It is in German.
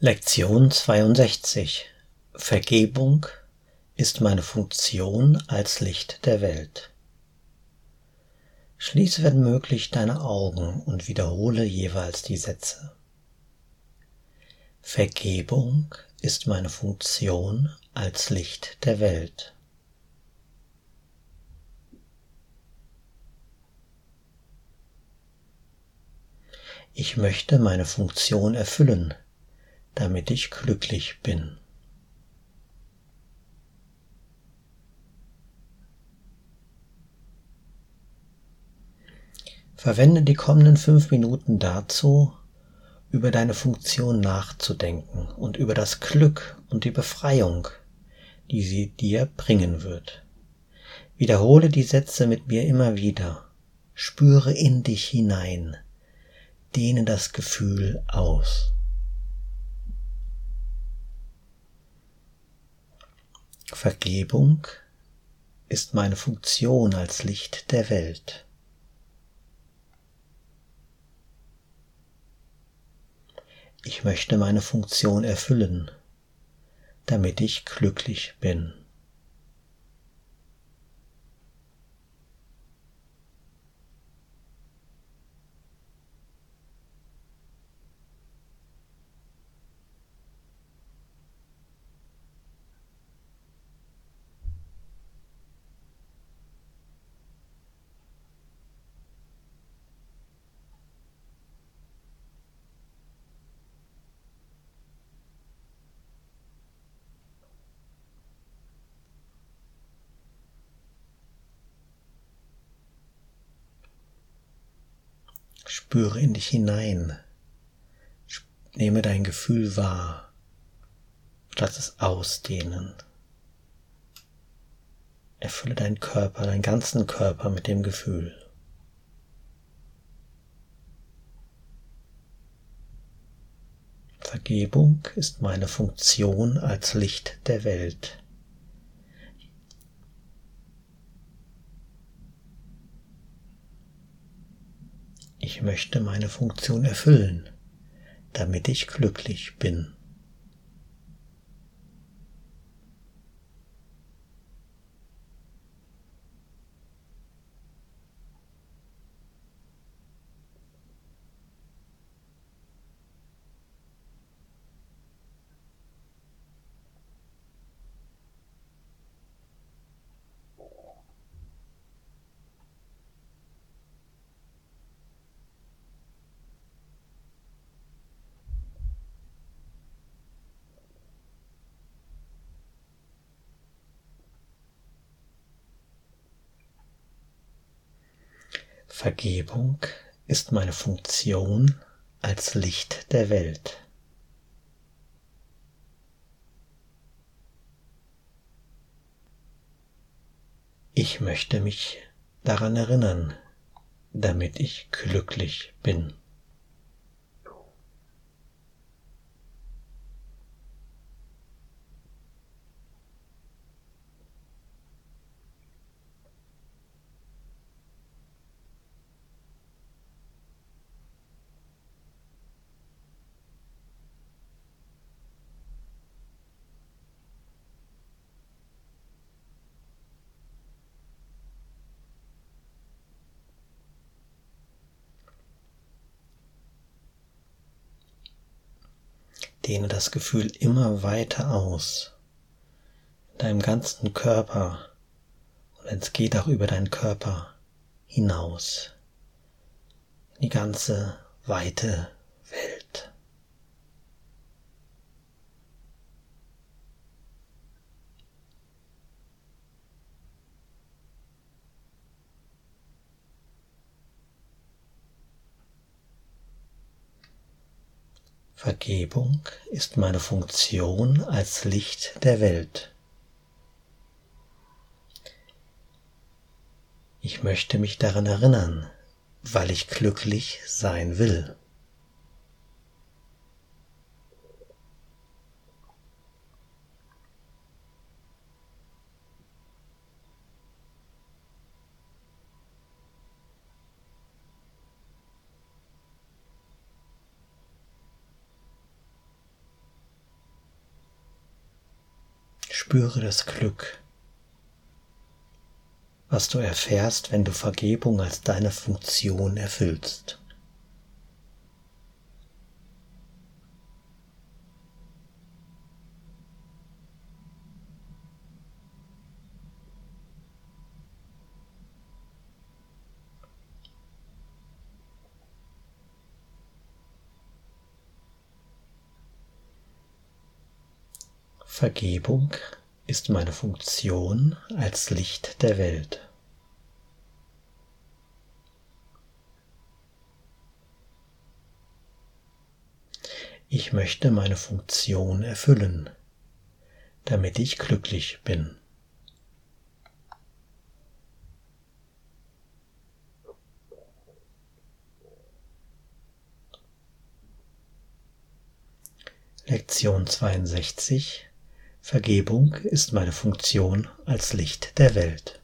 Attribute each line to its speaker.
Speaker 1: Lektion 62 Vergebung ist meine Funktion als Licht der Welt. Schließe, wenn möglich, deine Augen und wiederhole jeweils die Sätze. Vergebung ist meine Funktion als Licht der Welt. Ich möchte meine Funktion erfüllen, damit ich glücklich bin. Verwende die kommenden fünf Minuten dazu, über deine Funktion nachzudenken und über das Glück und die Befreiung, die sie dir bringen wird. Wiederhole die Sätze mit mir immer wieder. Spüre in dich hinein. Dehne das Gefühl aus. Vergebung ist meine Funktion als Licht der Welt. Ich möchte meine Funktion erfüllen, damit ich glücklich bin. Spüre in dich hinein. Nehme dein Gefühl wahr. Lass es ausdehnen. Erfülle deinen Körper, deinen ganzen Körper mit dem Gefühl. Vergebung ist meine Funktion als Licht der Welt. Ich möchte meine Funktion erfüllen, damit ich glücklich bin. Vergebung ist meine Funktion als Licht der Welt. Ich möchte mich daran erinnern, damit ich glücklich bin. Dehne das Gefühl immer weiter aus. In deinem ganzen Körper. Und es geht auch über deinen Körper hinaus. In die ganze weite Welt. Vergebung ist meine Funktion als Licht der Welt. Ich möchte mich daran erinnern, weil ich glücklich sein will. Spüre das Glück, was du erfährst, wenn du Vergebung als deine Funktion erfüllst. Vergebung ist meine Funktion als Licht der Welt. Ich möchte meine Funktion erfüllen, damit ich glücklich bin. Lektion 62 Vergebung ist meine Funktion als Licht der Welt.